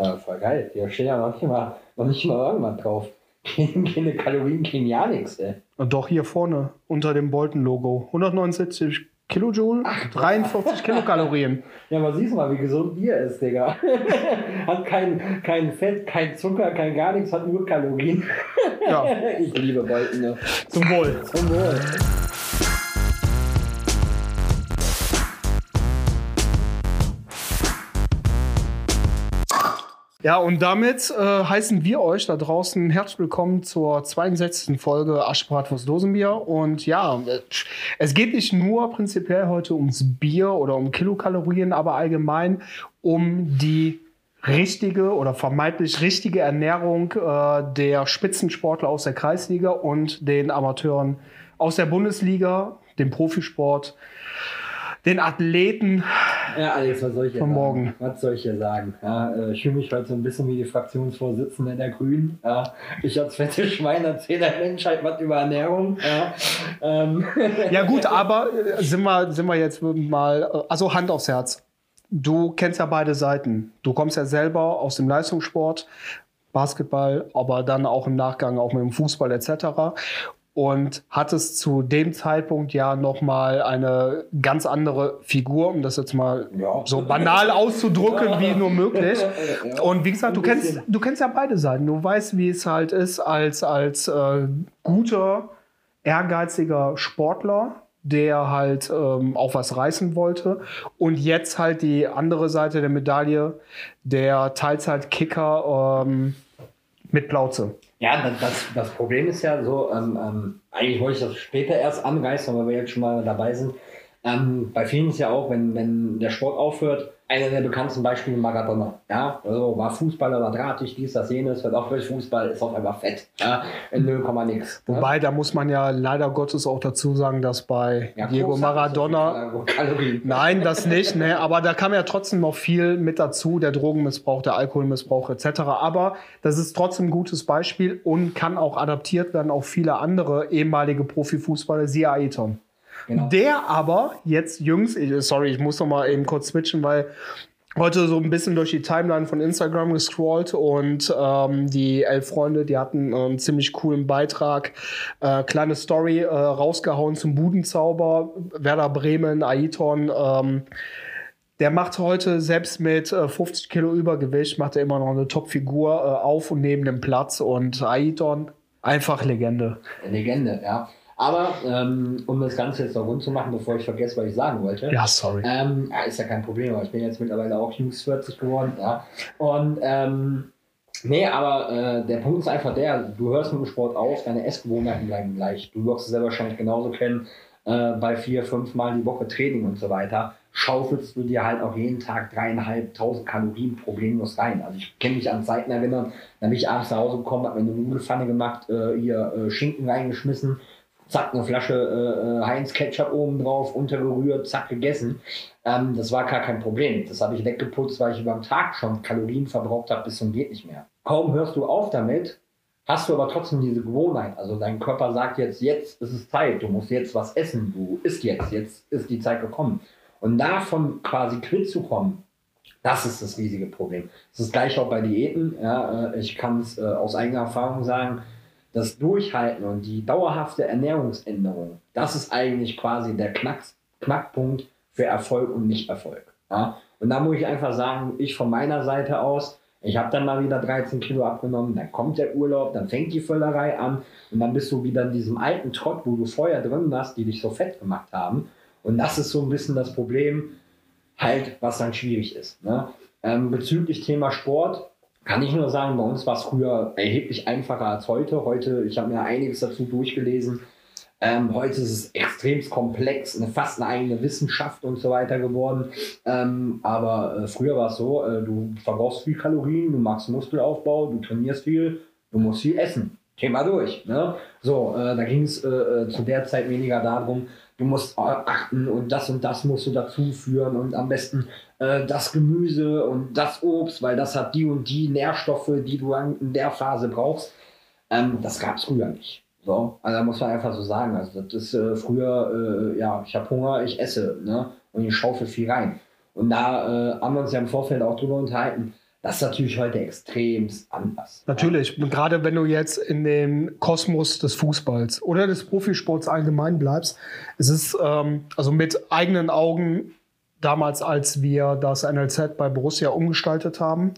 Ja, voll geil. Hier steht ja noch nicht mal, noch nicht mal irgendwas drauf. Keine Kalorien, kein ja nichts, ey. Und doch hier vorne unter dem Bolton-Logo. 179 Kilojoule, 43 Kilokalorien. Ja, aber siehst mal, wie gesund Bier ist, Digga. hat kein, kein Fett, kein Zucker, kein gar nichts, hat nur Kalorien. Ja. Ich liebe Bolton, ne? Zum Wohl. Zum Wohl. Ja, und damit äh, heißen wir euch da draußen herzlich willkommen zur 62. Folge Aschbratwurst Dosenbier. Und ja, äh, es geht nicht nur prinzipiell heute ums Bier oder um Kilokalorien, aber allgemein um die richtige oder vermeintlich richtige Ernährung äh, der Spitzensportler aus der Kreisliga und den Amateuren aus der Bundesliga, dem Profisport, den Athleten. Ja, Alex, was soll ich Von sagen? morgen. Was soll ich hier sagen? Ja, äh, ich fühle mich heute so ein bisschen wie die Fraktionsvorsitzende der Grünen. Ja, ich als fette Schwein erzähle der Menschheit was über Ernährung. Ja, ähm, Ja gut, aber äh, sind wir, sind wir jetzt mal, äh, also Hand aufs Herz. Du kennst ja beide Seiten. Du kommst ja selber aus dem Leistungssport, Basketball, aber dann auch im Nachgang auch mit dem Fußball etc. Und hattest zu dem Zeitpunkt ja nochmal eine ganz andere Figur, um das jetzt mal Ja. so banal auszudrücken wie nur möglich. Ja. Und wie gesagt, du kennst, du kennst ja beide Seiten. Du weißt, wie es halt ist als, als äh, guter, ehrgeiziger Sportler, der halt ähm, auch was reißen wollte. Und jetzt halt die andere Seite der Medaille, der Teilzeit-Kicker ähm, mit Plauze. Ja, das, das, Problem ist ja so, ähm, ähm, eigentlich wollte ich das später erst anreißen, aber wir jetzt schon mal dabei sind. Ähm, bei vielen ist ja auch, wenn, wenn der Sport aufhört, einer der bekanntesten Beispiele Maradona. Ja, also war Fußballer, war drahtig, dies, das, jenes, wird auch durch Fußball, ist auch einfach fett. Ja, in 0, nix. Wobei, da muss man ja leider Gottes auch dazu sagen, dass bei Ja, Diego so Maradona Kalorien. Nein, das nicht, ne? aber da kam ja trotzdem noch viel mit dazu, der Drogenmissbrauch, der Alkoholmissbrauch etc. Aber das ist trotzdem ein gutes Beispiel und kann auch adaptiert werden auf viele andere ehemalige Profifußballer, siehe Ayrton. Genau. Der aber jetzt jüngst, sorry, ich muss noch mal eben kurz switchen, weil heute so ein bisschen durch die Timeline von Instagram gescrollt und ähm, die elf Freunde, die hatten einen ziemlich coolen Beitrag, äh, kleine Story äh, rausgehauen zum Budenzauber, Werder Bremen, Aiton. Ähm, der macht heute selbst mit äh, 50 Kilo Übergewicht, macht er immer noch eine Top-Figur äh, auf und neben dem Platz und Aiton, einfach Legende. Legende, ja. Aber ähm, um das Ganze jetzt noch rund zu machen, bevor ich vergesse, was ich sagen wollte. Ja, sorry. Ähm, ist ja kein Problem, aber ich bin jetzt mittlerweile auch Jungs 40 geworden, ja. Und ähm, nee, aber äh, der Punkt ist einfach der, du hörst mit dem Sport auf, deine Essgewohnheiten bleiben gleich. Du wirst es selber wahrscheinlich genauso kennen, äh, bei vier, fünf Mal die Woche Training und so weiter, schaufelst du dir halt auch jeden Tag dreieinhalbtausend Kalorien problemlos rein. Also ich kann mich an Zeiten erinnern, da bin ich abends nach Hause gekommen, hab mir eine Nudelfanne gemacht, äh, hier äh, Schinken reingeschmissen, zack, eine Flasche äh, äh, Heinz Ketchup oben drauf, untergerührt, zack, gegessen. Ähm, das war gar kein Problem. Das habe ich weggeputzt, weil ich über den Tag schon Kalorien verbraucht habe, bis zum geht nicht mehr. Kaum hörst du auf damit, hast du aber trotzdem diese Gewohnheit. Also dein Körper sagt jetzt, jetzt ist es Zeit, du musst jetzt was essen, du isst jetzt, jetzt ist die Zeit gekommen. Und davon quasi quitt zu kommen, das ist das riesige Problem. Das ist gleich auch bei Diäten. Ja, äh, ich kann es äh, aus eigener Erfahrung sagen, das Durchhalten und die dauerhafte Ernährungsänderung, das ist eigentlich quasi der Knack, Knackpunkt für Erfolg und Nicht-Erfolg. Ja? Und da muss ich einfach sagen, ich von meiner Seite aus, ich habe dann mal wieder 13 Kilo abgenommen, dann kommt der Urlaub, dann fängt die Völlerei an und dann bist du wieder in diesem alten Trott, wo du vorher drin warst, die dich so fett gemacht haben. Und das ist so ein bisschen das Problem, halt, was dann schwierig ist. Ne? Ähm, bezüglich Thema Sport kann ich nur sagen, bei uns war es früher erheblich einfacher als heute. Heute, ich habe mir einiges dazu durchgelesen. Ähm, heute ist es extrem komplex, eine, fast eine eigene Wissenschaft und so weiter geworden. Ähm, aber äh, früher war es so, äh, du verbrauchst viel Kalorien, du machst Muskelaufbau, du trainierst viel, du musst viel essen. Thema durch. Ne? So, äh, da ging es äh, äh, zu der Zeit weniger darum, du musst äh, achten und das und das musst du dazu führen und am besten äh, das Gemüse und das Obst, weil das hat die und die Nährstoffe, die du in der Phase brauchst. Ähm, das gab es früher nicht. So, also da muss man einfach so sagen. Also das ist äh, früher, äh, ja, ich habe Hunger, ich esse, ne? Und ich schaufel viel rein. Und da äh, haben wir uns ja im Vorfeld auch drüber unterhalten. Das ist natürlich heute extrem anders. Natürlich, ja. gerade wenn du jetzt in den Kosmos des Fußballs oder des Profisports allgemein bleibst, es ist ähm, also mit eigenen Augen damals, als wir das NLZ bei Borussia umgestaltet haben,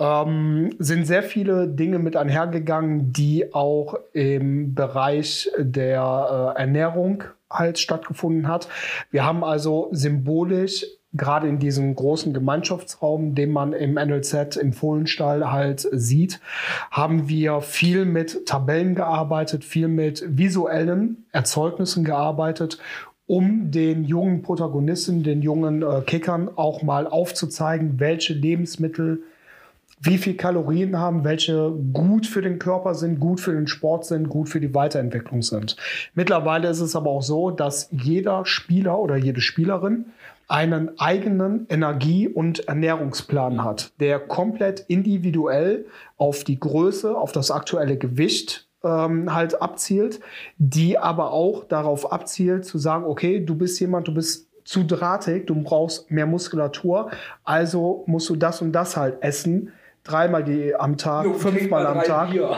ähm, sind sehr viele Dinge mit einhergegangen, die auch im Bereich der äh, Ernährung halt stattgefunden hat. Wir haben also symbolisch gerade in diesem großen Gemeinschaftsraum, den man im NLZ im Fohlenstall halt sieht, haben wir viel mit Tabellen gearbeitet, viel mit visuellen Erzeugnissen gearbeitet, um den jungen Protagonisten, den jungen äh, Kickern auch mal aufzuzeigen, welche Lebensmittel wie viel Kalorien haben, welche gut für den Körper sind, gut für den Sport sind, gut für die Weiterentwicklung sind. Mittlerweile ist es aber auch so, dass jeder Spieler oder jede Spielerin einen eigenen Energie- und Ernährungsplan hat, der komplett individuell auf die Größe, auf das aktuelle Gewicht ähm, halt abzielt, die aber auch darauf abzielt zu sagen, okay, du bist jemand, du bist zu drahtig, du brauchst mehr Muskulatur, also musst du das und das halt essen, dreimal die am Tag, jo, fünfmal am Tag. Bier.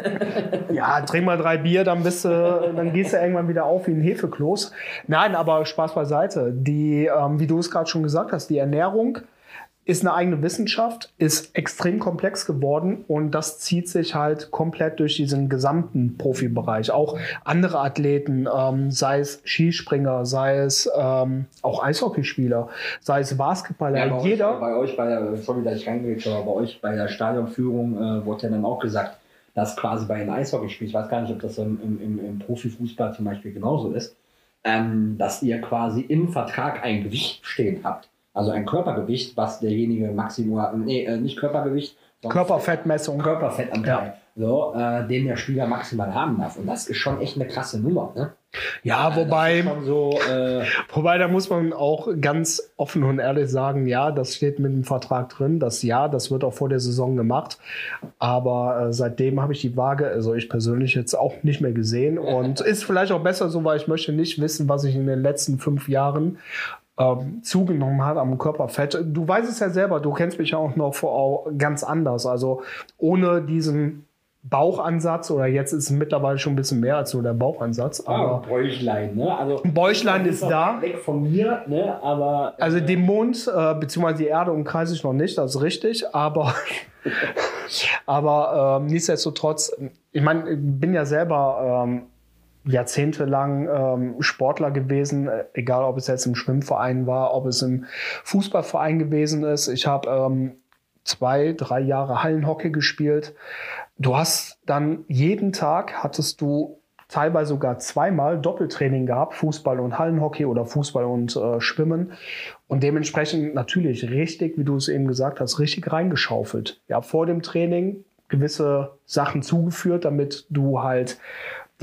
ja, trink mal drei Bier, dann bist du, dann gehst du irgendwann wieder auf wie ein Hefekloß. Nein, aber Spaß beiseite. Die, ähm, wie du es gerade schon gesagt hast, die Ernährung ist eine eigene Wissenschaft, ist extrem komplex geworden und das zieht sich halt komplett durch diesen gesamten Profibereich. Auch andere Athleten, ähm, sei es Skispringer, sei es ähm, auch Eishockeyspieler, sei es Basketballer, ja, bei jeder. Euch, bei euch, bei der, sorry, dass ich reingeredet aber bei euch bei der Stadionführung äh, wurde ja dann auch gesagt, dass quasi bei den Eishockeyspielen, ich weiß gar nicht, ob das im, im, im Profifußball zum Beispiel genauso ist, ähm, dass ihr quasi im Vertrag ein Gewicht stehen habt. Also ein Körpergewicht, was derjenige maximal, nee, äh, nicht Körpergewicht, Körperfettmessung. Körperfettanteil, ja. so, äh, den der Spieler maximal haben darf. Und das ist schon echt eine krasse Nummer. Ne? Ja, äh, wobei, so, äh, wobei da muss man auch ganz offen und ehrlich sagen, ja, das steht mit dem Vertrag drin, das ja, das wird auch vor der Saison gemacht. Aber äh, seitdem habe ich die Waage, also ich persönlich jetzt auch nicht mehr gesehen und ist vielleicht auch besser so, weil ich möchte nicht wissen, was ich in den letzten fünf Jahren ähm, zugenommen hat am Körperfett. Du weißt es ja selber, du kennst mich ja auch noch vor, ganz anders. Also ohne diesen Bauchansatz oder jetzt ist es mittlerweile schon ein bisschen mehr als nur der Bauchansatz. Ah, aber ah, Bäuchlein, ne? Also, Bäuchlein ist, da. Weg von mir, ne? Aber. Also äh, den Mond äh, bzw. die Erde umkreise ich noch nicht, das ist richtig, aber. aber ähm, nichtsdestotrotz, ich meine, ich bin ja selber ähm, jahrzehntelang ähm, Sportler gewesen, egal ob es jetzt im Schwimmverein war, ob es im Fußballverein gewesen ist. Ich habe ähm, zwei, drei Jahre Hallenhockey gespielt. Du hast dann jeden Tag hattest du teilweise sogar zweimal Doppeltraining gehabt, Fußball und Hallenhockey oder Fußball und äh, Schwimmen. Und dementsprechend natürlich richtig, wie du es eben gesagt hast, richtig reingeschaufelt. Ja, vor dem Training gewisse Sachen zugeführt, damit du halt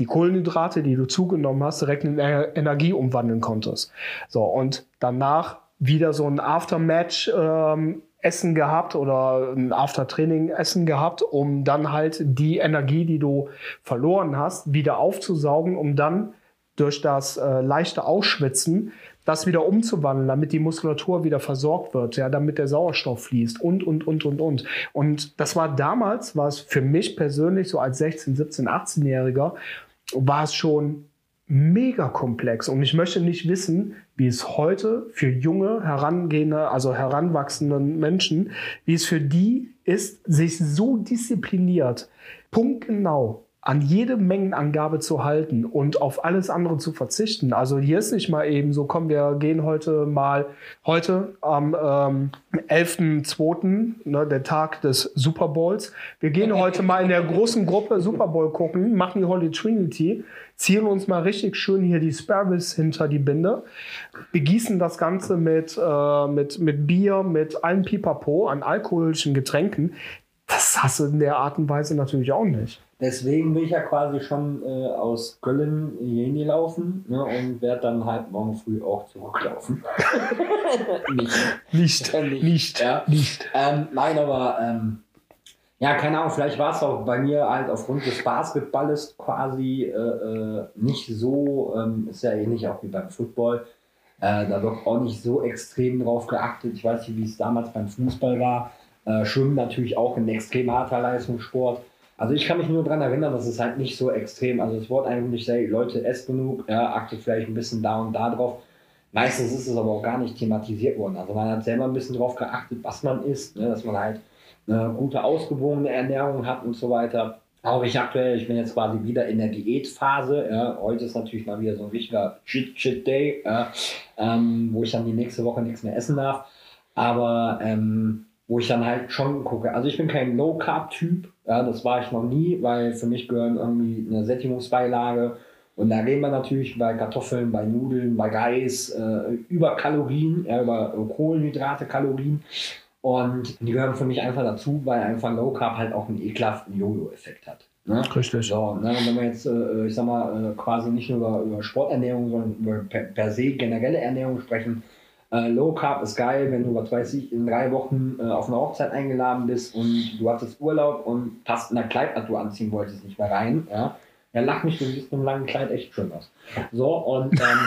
die Kohlenhydrate, die du zugenommen hast, direkt in Energie umwandeln konntest. So, und danach wieder so ein Aftermatch ähm, Essen gehabt oder ein After-Training-Essen gehabt, um dann halt die Energie, die du verloren hast, wieder aufzusaugen, um dann durch das äh, leichte Ausschwitzen das wieder umzuwandeln, damit die Muskulatur wieder versorgt wird, ja, damit der Sauerstoff fließt und, und, und, und, und. Und das war damals, war es für mich persönlich so als 16, 17, 18-Jähriger war es schon mega komplex. Und ich möchte nicht wissen, wie es heute für junge, herangehende, also heranwachsenden Menschen, wie es für die ist, sich so diszipliniert, punktgenau an jede Mengenangabe zu halten und auf alles andere zu verzichten. Also hier ist nicht mal eben so, komm, wir gehen heute mal, heute am ähm, 11.2., ne, der Tag des Super Bowls. Wir gehen heute mal in der großen Gruppe Super Bowl gucken, machen die Holy Trinity, ziehen uns mal richtig schön hier die Sparrows hinter die Binde, begießen das Ganze mit, äh, mit, mit Bier, mit allem Pipapo an alkoholischen Getränken. Das hast du in der Art und Weise natürlich auch nicht. Deswegen bin ich ja quasi schon äh, aus Köln hierhin gelaufen ne, und werde dann halt morgen früh auch zurücklaufen. nicht. Nicht. Äh, nicht. Nicht. Ja. nicht. Ähm, nein, aber ähm, ja, keine Ahnung, vielleicht war es auch bei mir halt aufgrund des Basketballes quasi äh, äh, nicht so, ähm, ist ja ähnlich auch wie beim Football. Äh, da wird auch nicht so extrem drauf geachtet. Ich weiß nicht, wie es damals beim Fußball war. Äh, Schwimmen natürlich auch ein extrem harter Leistungssport. Also ich kann mich nur daran erinnern, dass es halt nicht so extrem, also das Wort eigentlich sei, Leute, esst genug, ja, achtet vielleicht ein bisschen da und da drauf. Meistens ist es aber auch gar nicht thematisiert worden. Also man hat selber ein bisschen drauf geachtet, was man isst, ne, dass man halt eine gute, ausgewogene Ernährung hat und so weiter. Auch ich aktuell, ich bin jetzt quasi wieder in der Diätphase. Ja. Heute ist natürlich mal wieder so ein richtiger Shit-Shit-Day, ja, ähm, wo ich dann die nächste Woche nichts mehr essen darf. Aber ähm, wo ich dann halt schon gucke. Also ich bin kein Low-Carb-Typ, ja, das war ich noch nie, weil für mich gehören irgendwie eine Sättigungsbeilage und da reden wir natürlich bei Kartoffeln, bei Nudeln, bei Reis äh, über Kalorien, ja, über Kohlenhydrate, Kalorien. Und die gehören für mich einfach dazu, weil einfach Low Carb halt auch einen ekelhaften Jojo-Effekt hat. Ne? Richtig. So, ne? Und wenn wir jetzt, äh, ich sag mal, äh, quasi nicht nur über, über Sporternährung, sondern über per, per se generelle Ernährung sprechen, äh, Low Carb ist geil, wenn du, was weiß ich, in drei Wochen äh, auf eine Hochzeit eingeladen bist und du hattest Urlaub und passt in der Kleid, das du anziehen wolltest, nicht mehr rein. Ja, ja lach mich, du siehst in einem langen Kleid echt schön aus. So, und ähm,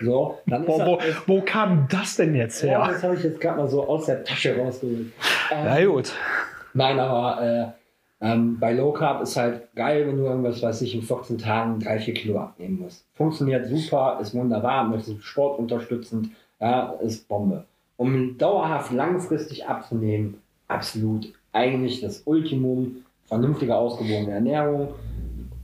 so, dann wo, wo, wo, kam das denn jetzt her? Ja, das habe ich jetzt gerade mal so aus der Tasche rausgeholt. Ähm, ja, gut. Nein, aber äh, ähm, bei Low Carb ist halt geil, wenn du irgendwas, weiß ich, in 14 Tagen 3, 4 Kilo abnehmen musst. Funktioniert super, ist wunderbar, möchtest Sport unterstützend ja, ist Bombe. Um dauerhaft langfristig abzunehmen, absolut eigentlich das Ultimum, vernünftige, ausgewogene Ernährung,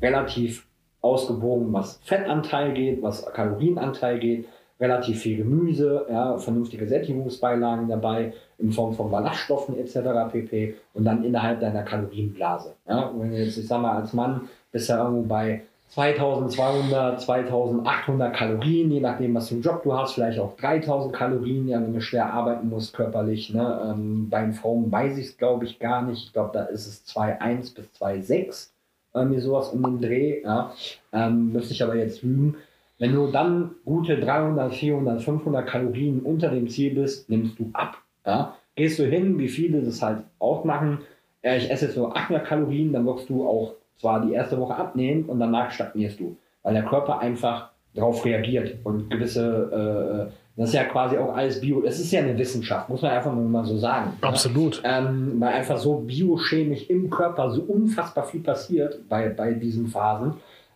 relativ ausgewogen, was Fettanteil geht, was Kalorienanteil geht, relativ viel Gemüse, ja, vernünftige Sättigungsbeilagen dabei in Form von Ballaststoffen etc. pp. Und dann innerhalb deiner Kalorienblase. Ja. Wenn jetzt, ich sag mal, als Mann bist du ja irgendwo bei 2200, 2800 Kalorien, je nachdem, was für einen Job du hast, vielleicht auch 3000 Kalorien, ja, wenn du schwer arbeiten musst körperlich. Ne? Ähm, bei den Frauen weiß ich es, glaube ich, gar nicht. Ich glaube, da ist es 2,1 bis 2,6, irgendwie sowas um den Dreh. Ja? Ähm, müsste ich aber jetzt lügen. Wenn du dann gute 300, 400, 500 Kalorien unter dem Ziel bist, nimmst du ab. Ja? Gehst du hin, wie viele das halt auch machen, ja, ich esse jetzt nur 800 Kalorien, dann wirst du auch zwar die erste Woche abnehmen und danach stagnierst du, weil der Körper einfach darauf reagiert und gewisse, äh, das ist ja quasi auch alles Bio, es ist ja eine Wissenschaft, muss man einfach mal so sagen. Ne? Absolut. Ne? Ähm, weil einfach so biochemisch im Körper so unfassbar viel passiert bei, bei diesen Phasen,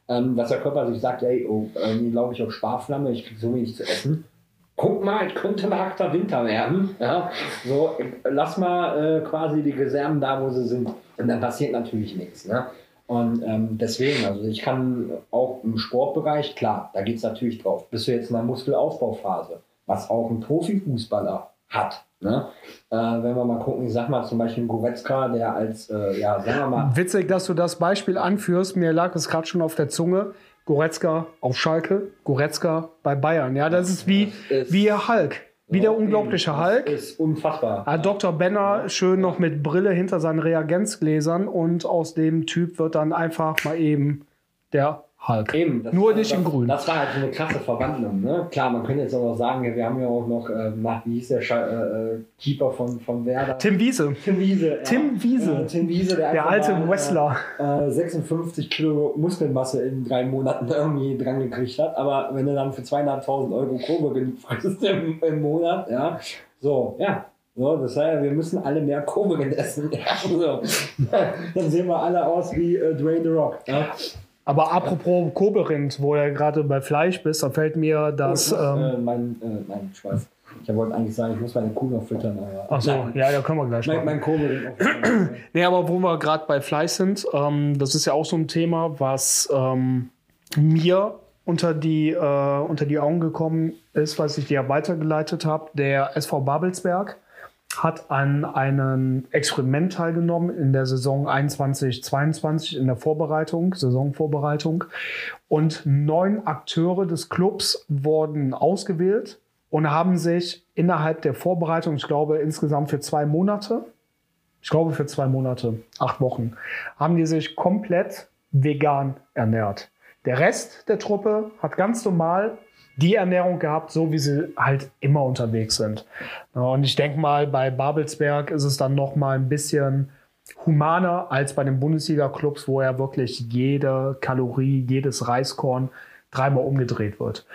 ähm, dass der Körper sich sagt, ey, oh, irgendwie glaube ich auf Sparflamme, ich kriege so wenig zu essen. Guck mal, es könnte ein harter Winter werden. Ja? So, lass mal äh, quasi die Reserven da, wo sie sind. Und dann passiert natürlich nichts. Ne? Und ähm, deswegen, also ich kann auch im Sportbereich, klar, da geht es natürlich drauf. Bist du jetzt in der Muskelaufbauphase, was auch ein Profifußballer hat. Ne? Äh, wenn wir mal gucken, ich sag mal zum Beispiel Goretzka, der als, äh, ja, sagen wir mal. Witzig, dass du das Beispiel anführst. Mir lag es gerade schon auf der Zunge. Goretzka auf Schalke, Goretzka bei Bayern. Ja, das ist wie, ist wie Hulk. Wie der unglaubliche Hulk. ist unfassbar. Ah, Dr. Benner schön noch mit Brille hinter seinen Reagenzgläsern und aus dem Typ wird dann einfach mal eben der Hulk. Eben, Nur war, nicht das, in grün. Das war halt so eine krasse Verwandlung. Ne? Klar, man könnte jetzt auch sagen, wir haben ja auch noch, äh, nach, wie hieß der Scha äh, äh, Keeper von, von Werder? Tim Wiese. Tim Wiese. Tim Wiese. Ja, Tim Wiese, der, der alte mal, Wrestler. Äh, 56 Kilo Muskelmasse in drei Monaten irgendwie dran gekriegt hat. Aber wenn du dann für zweieinhalbtausend Euro Kurve frisst im, im Monat, ja, so, ja, so, das heißt, wir müssen alle mehr Kurven essen. Ja, so. Dann sehen wir alle aus wie äh, Dwayne The Rock. Ja. Aber apropos Koberind, wo du gerade bei Fleisch bist, da fällt mir das. Oh, muss, ähm, äh, mein, äh, mein Schweiß. Ich wollte eigentlich sagen, ich muss meine Kuh noch füttern. Ach so, ja, da können wir gleich mein, mein Koberind Nee, aber wo wir gerade bei Fleisch sind, ähm, das ist ja auch so ein Thema, was ähm, mir unter die, äh, unter die Augen gekommen ist, was ich dir weitergeleitet habe. Der SV Babelsberg hat an einem Experiment teilgenommen in der Saison 21-22 in der Vorbereitung, Saisonvorbereitung. Und neun Akteure des Clubs wurden ausgewählt und haben sich innerhalb der Vorbereitung, ich glaube insgesamt für zwei Monate, ich glaube für zwei Monate, acht Wochen, haben die sich komplett vegan ernährt. Der Rest der Truppe hat ganz normal die Ernährung gehabt, so wie sie halt immer unterwegs sind. Und ich denke mal, bei Babelsberg ist es dann noch mal ein bisschen humaner als bei den Bundesliga-Clubs, wo ja wirklich jede Kalorie, jedes Reiskorn dreimal umgedreht wird.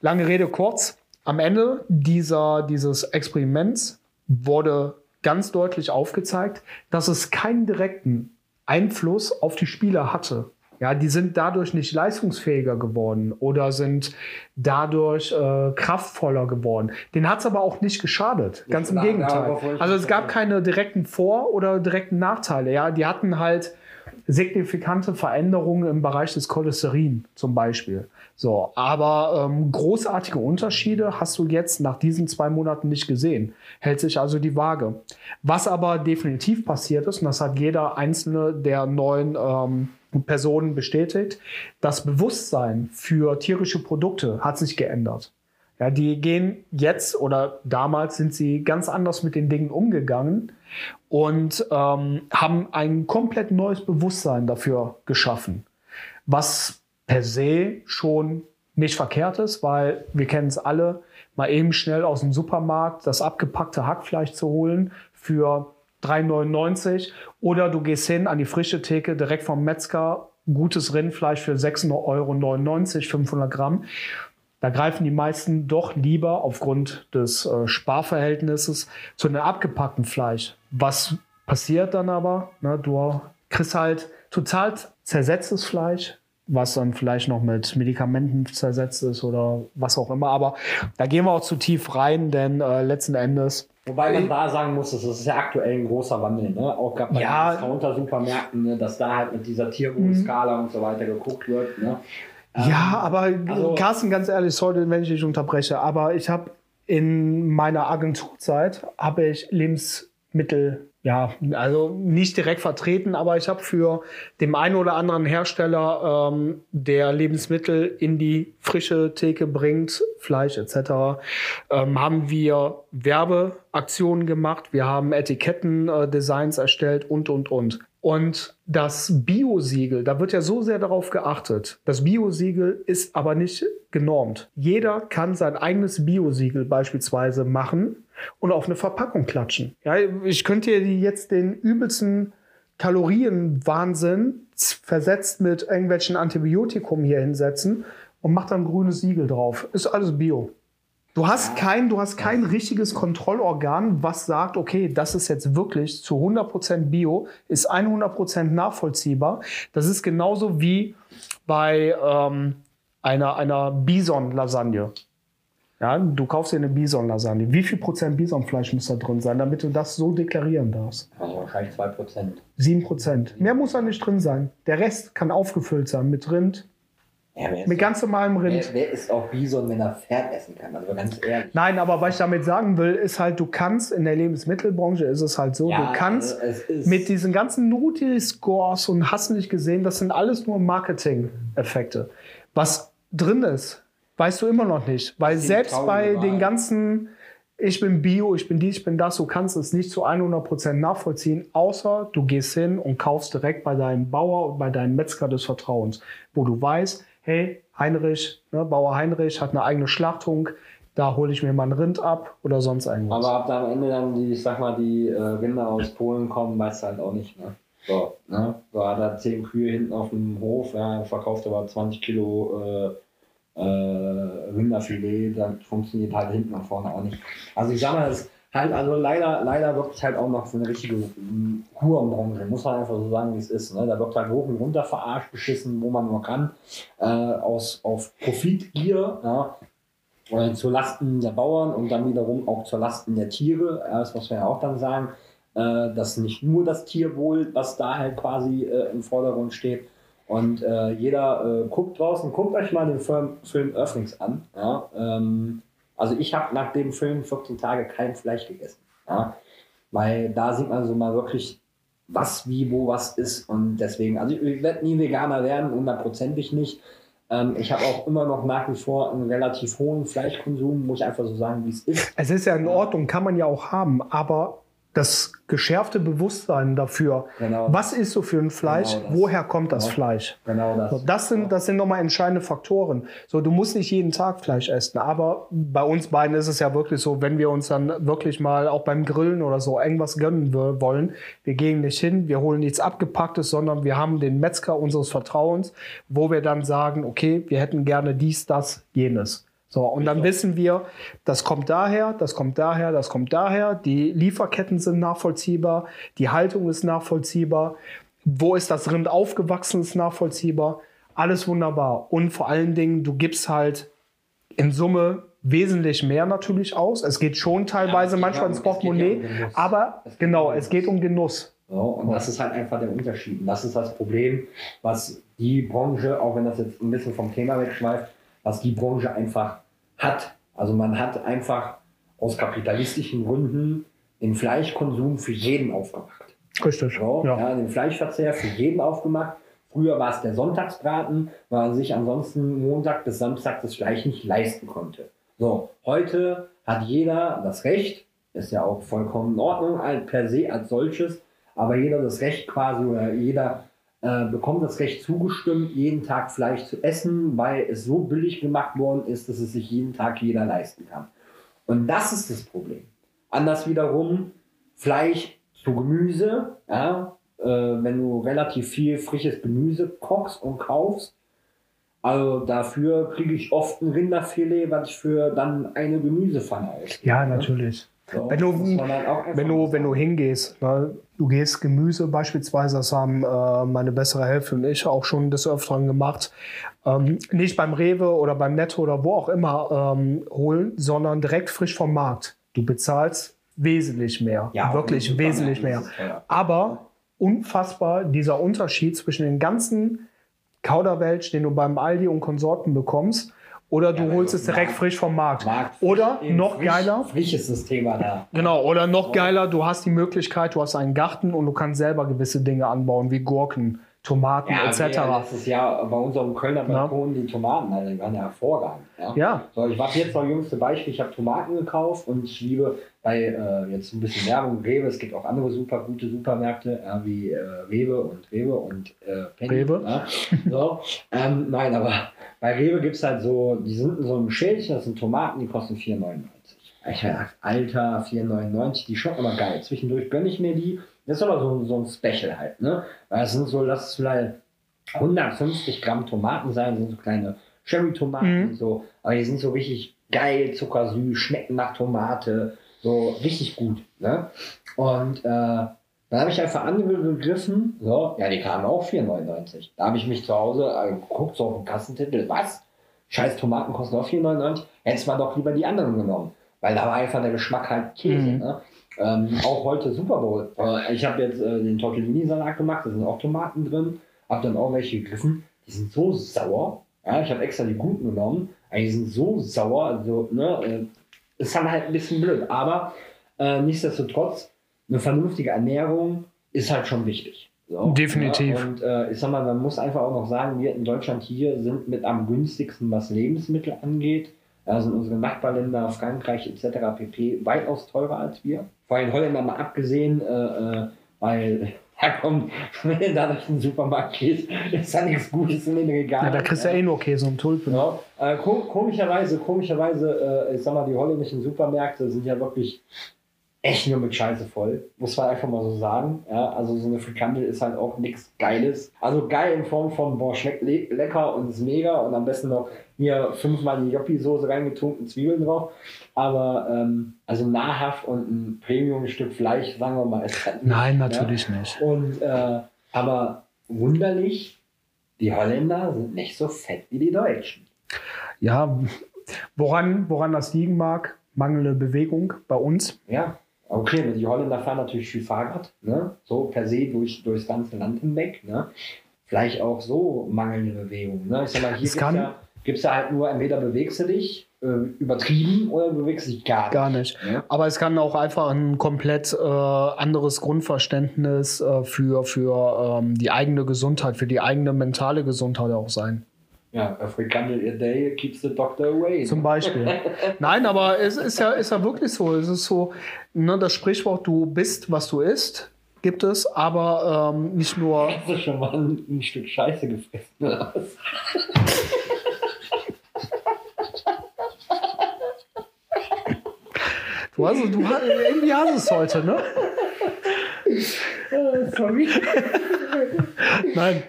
Lange Rede kurz. Am Ende dieser, dieses Experiments wurde ganz deutlich aufgezeigt, dass es keinen direkten Einfluss auf die Spieler hatte. Ja, die sind dadurch nicht leistungsfähiger geworden oder sind dadurch äh, kraftvoller geworden. Den hat es aber auch nicht geschadet. Ganz im Gegenteil. Also es gab keine direkten Vor- oder direkten Nachteile. Ja, die hatten halt signifikante Veränderungen im Bereich des Cholesterin zum Beispiel. So, aber ähm, großartige Unterschiede hast du jetzt nach diesen zwei Monaten nicht gesehen. Hält sich also die Waage. Was aber definitiv passiert ist, und das hat jeder einzelne der neuen ähm, Personen bestätigt, das Bewusstsein für tierische Produkte hat sich geändert. Ja, die gehen jetzt oder damals sind sie ganz anders mit den Dingen umgegangen und ähm, haben ein komplett neues Bewusstsein dafür geschaffen, was per se schon nicht verkehrt ist, weil wir kennen es alle, mal eben schnell aus dem Supermarkt das abgepackte Hackfleisch zu holen für 3,99 oder du gehst hin an die frische Theke direkt vom Metzger, gutes Rindfleisch für 6,99 Euro, 500 Gramm. Da greifen die meisten doch lieber aufgrund des äh, Sparverhältnisses zu einem abgepackten Fleisch. Was passiert dann aber? Ne, du kriegst halt total zersetztes Fleisch, was dann vielleicht noch mit Medikamenten zersetzt ist oder was auch immer. Aber da gehen wir auch zu tief rein, denn äh, letzten Endes Wobei man da sagen muss, das ist ja aktuell ein großer Wandel, ne? auch gerade bei Ja. den Discounter-Supermärkten, ne? dass da halt mit dieser Tierwohlskala und so weiter geguckt wird. Ne? Ja, aber also- Carsten, ganz ehrlich, sorry, wenn ich dich unterbreche, aber ich habe in meiner Agenturzeit habe ich Lebensmittel, ja, also nicht direkt vertreten, aber ich habe für den einen oder anderen Hersteller, ähm, der Lebensmittel in die frische Theke bringt, Fleisch etc., ähm, haben wir Werbeaktionen gemacht, wir haben Etikettendesigns äh, erstellt und, und, und. Und das Bio-Siegel, da wird ja so sehr darauf geachtet. Das Bio-Siegel ist aber nicht genormt. Jeder kann sein eigenes Bio-Siegel beispielsweise machen und auf eine Verpackung klatschen. Ja, ich könnte dir jetzt den übelsten Kalorienwahnsinn versetzt mit irgendwelchen Antibiotikum hier hinsetzen und mach dann ein grünes Siegel drauf. Ist alles Bio. Du hast kein, du hast kein richtiges Kontrollorgan, was sagt, okay, das ist jetzt wirklich zu 100% Bio, ist 100% nachvollziehbar. Das ist genauso wie bei ähm, einer, einer Bison-Lasagne. Ja, du kaufst dir eine Bison-Lasagne. Wie viel Prozent Bisonfleisch muss da drin sein, damit du das so deklarieren darfst? Also wahrscheinlich 2%. 7 Prozent. Mehr muss da nicht drin sein. Der Rest kann aufgefüllt sein mit Rind, Ja, mit ganz normalem Rind. wer, wer ist auch Bison, wenn er Pferd essen kann? Also ganz ehrlich. Nein, aber was ich damit sagen will, ist halt, du kannst in der Lebensmittelbranche ist es halt so, Ja, du kannst also mit diesen ganzen Nutri-Scores und hast nicht gesehen, das sind alles nur Marketing-Effekte. Was drin ist, weißt du immer noch nicht, weil selbst traurige bei den ganzen ich bin Bio, ich bin dies, ich bin das, du kannst es nicht zu 100% nachvollziehen, außer du gehst hin und kaufst direkt bei deinem Bauer und bei deinem Metzger des Vertrauens, wo du weißt, hey, Heinrich, ne, Bauer Heinrich hat eine eigene Schlachtung, da hole ich mir mal ein Rind ab oder sonst irgendwas. Aber ob da am Ende dann die, ich sag mal, die äh, Rinder aus Polen kommen, weißt du halt auch nicht. Ne? So, ne? So hat er 10 Kühe hinten auf dem Hof, ja, verkauft aber 20 Kilo äh, äh, Rinderfilet, dann funktioniert halt hinten und vorne auch nicht. Also ich sag mal, das halt, also leider, leider wirkt es halt auch noch für eine richtige Hurenbranche, muss man einfach so sagen, wie es ist. Ne? Da wird halt hoch und runter verarscht, beschissen, wo man nur kann, äh, aus, auf Profitgier, ja? äh, zu Lasten der Bauern und dann wiederum auch zu Lasten der Tiere. Das muss man ja auch dann sagen, äh, dass nicht nur das Tierwohl, was da halt quasi äh, im Vordergrund steht. Und äh, jeder äh, guckt draußen, guckt euch mal den Film, Film Earthlings an. Ja? Ähm, also ich habe nach dem Film 14 Tage kein Fleisch gegessen. Ja? Weil da sieht man so mal wirklich, was, wie, wo, was ist. Und deswegen, also ich werde nie Veganer werden, hundertprozentig nicht. Ähm, ich habe auch immer noch nach wie vor einen relativ hohen Fleischkonsum, muss ich einfach so sagen, wie es ist. Es ist ja in Ordnung, kann man ja auch haben, aber das geschärfte Bewusstsein dafür, Genau. was ist so für ein Fleisch, Genau woher kommt das Ja. Fleisch? Genau das. So, das sind, das sind nochmal entscheidende Faktoren. So, du musst nicht jeden Tag Fleisch essen, aber bei uns beiden ist es ja wirklich so, wenn wir uns dann wirklich mal auch beim Grillen oder so irgendwas gönnen wollen, wir gehen nicht hin, wir holen nichts abgepacktes, sondern wir haben den Metzger unseres Vertrauens, wo wir dann sagen, okay, wir hätten gerne dies, das, jenes. So, und dann wissen wir, das kommt daher, das kommt daher, das kommt daher. Die Lieferketten sind nachvollziehbar, die Haltung ist nachvollziehbar. Wo ist das Rind aufgewachsen, ist nachvollziehbar. Alles wunderbar. Und vor allen Dingen, du gibst halt in Summe wesentlich mehr natürlich aus. Es geht schon teilweise Ja, manchmal ins ja Portemonnaie, um aber Es genau, um es geht um Genuss. So, und das ist halt einfach der Unterschied. Und das ist das Problem, was die Branche, auch wenn das jetzt ein bisschen vom Thema wegschweift, was die Branche einfach hat. Also man hat einfach aus kapitalistischen Gründen den Fleischkonsum für jeden aufgemacht. Richtig. So, Ja. ja. den Fleischverzehr für jeden aufgemacht. Früher war es der Sonntagsbraten, weil man sich ansonsten Montag bis Samstag das Fleisch nicht leisten konnte. So, heute hat jeder das Recht, ist ja auch vollkommen in Ordnung per se als solches, aber jeder das Recht quasi oder jeder äh, bekommt das Recht zugestimmt, jeden Tag Fleisch zu essen, weil es so billig gemacht worden ist, dass es sich jeden Tag jeder leisten kann. Und das ist das Problem. Anders wiederum, Fleisch zu Gemüse, ja, äh, wenn du relativ viel frisches Gemüse kochst und kaufst, also dafür kriege ich oft ein Rinderfilet, was ich für dann eine Gemüsepfanne ausgebe. ja, natürlich. So, Wenn du- halt Wenn du, wenn du hingehst, ne, du gehst Gemüse beispielsweise, das haben äh, meine bessere Hälfte und ich auch schon des Öfteren gemacht, ähm, nicht beim Rewe oder beim Netto oder wo auch immer ähm, holen, sondern direkt frisch vom Markt. Du bezahlst wesentlich mehr, Ja, wirklich wesentlich mehr. teuer. Aber unfassbar dieser Unterschied zwischen den ganzen Kauderwelsch, den du beim Aldi und Konsorten bekommst, oder du wenn holst es direkt Markt- frisch vom Markt. Markt Oder eben noch frisch, geiler, Frisch ist das Thema da. Genau, oder noch geiler, du hast die Möglichkeit, du hast einen Garten und du kannst selber gewisse Dinge anbauen, wie Gurken, Tomaten Ja, etc. wir letztes Jahr bei unserem Kölner Ja. Balkon die Tomaten, also die waren ja hervorragend. Ja. Ja, So, ich war jetzt noch jüngste Beispiel, ich habe Tomaten gekauft und ich liebe bei äh, jetzt ein bisschen Werbung Rewe, es gibt auch andere super gute Supermärkte, ja, wie äh, Rewe und Rewe und äh, Penny. Rewe. Ja. So, ähm, nein, aber bei Rewe gibt es halt so, die sind in so einem Schälchen, das sind Tomaten, die kosten 4,99. Ich hab gedacht, Alter, 4,99, die schmecken aber geil. Zwischendurch gönne ich mir die. Das ist aber so, so ein Special halt, ne? Es sind so, lass es vielleicht 150 Gramm Tomaten sein, sind so kleine Cherry-Tomaten Mhm. und so. Aber die sind so richtig geil, zuckersüß, schmecken nach Tomate, so richtig gut, ne? Und äh, dann habe ich einfach andere gegriffen, so, ja, die kamen auch 4,99. Da habe ich mich zu Hause äh, geguckt, so auf den Kassentitel, was? Scheiß Tomaten kosten auch 4,99. Hättest man doch lieber die anderen genommen. Weil da war einfach der Geschmack halt Käse. Mhm. Ne? Ähm, auch heute Super Bowl. Äh, ich habe jetzt äh, den Tortellini-Salat gemacht, da sind auch Tomaten drin. Hab dann auch welche gegriffen. Die sind so sauer. Ja, ich habe extra die guten genommen. Die sind so sauer. Also, ne, äh, ist dann halt ein bisschen blöd. Aber äh, nichtsdestotrotz, eine vernünftige Ernährung ist halt schon wichtig. So, Definitiv. Ja, und äh, ich sag mal, man muss einfach auch noch sagen, wir in Deutschland hier sind mit am günstigsten, was Lebensmittel angeht. Da sind unsere Nachbarländer, Frankreich etc. pp. weitaus teurer als wir. Vor allem Holländer mal abgesehen, äh, äh, weil da kommt, wenn du da durch den Supermarkt gehst, ist da nichts Gutes in den Regalen. ja da kriegst du eh nur Käse und Tulpen. Ja, äh, ko komischerweise, komischerweise, äh, ich sag mal, die holländischen Supermärkte sind ja wirklich echt nur mit Scheiße voll. Muss man einfach mal so sagen. Ja, also so eine Frikandel ist halt auch nichts Geiles. Also geil in Form von, boah, schmeckt le lecker und ist mega und am besten noch hier fünfmal die Joppi-Soße reingetunken, Zwiebeln drauf. Aber ähm, also nahrhaft und ein Premium-Stück Fleisch, sagen wir mal, ist halt nicht, Nein, ja. natürlich nicht. Und äh, aber wunderlich, die Holländer sind nicht so fett wie die Deutschen. Ja, woran, woran das liegen mag, mangelnde Bewegung bei uns. Ja, okay, die Holländer fahren natürlich viel Fahrrad, ne? so per se durch, durchs ganze Land hinweg. Ne? Vielleicht auch so mangelnde Bewegung. Ne? Ich sag mal, hier Es gibt es ja, gibt's ja halt nur, entweder bewegst du dich äh, übertrieben oder du bewegst dich gar nicht. Gar nicht. Ne? Aber es kann auch einfach ein komplett äh, anderes Grundverständnis äh, für, für ähm, die eigene Gesundheit, für die eigene mentale Gesundheit auch sein. Ja, a frikandel a day keeps the doctor away. Zum ne? Beispiel. Nein, aber es ist ja, ist ja wirklich so. Es ist so, ne, das Sprichwort, du bist, was du isst, gibt es, aber ähm, nicht nur. Hast du schon mal ein, ein Stück Scheiße gefressen oder was? Du hast, du hast, irgendwie hast es heute, ne? Sorry. Nein.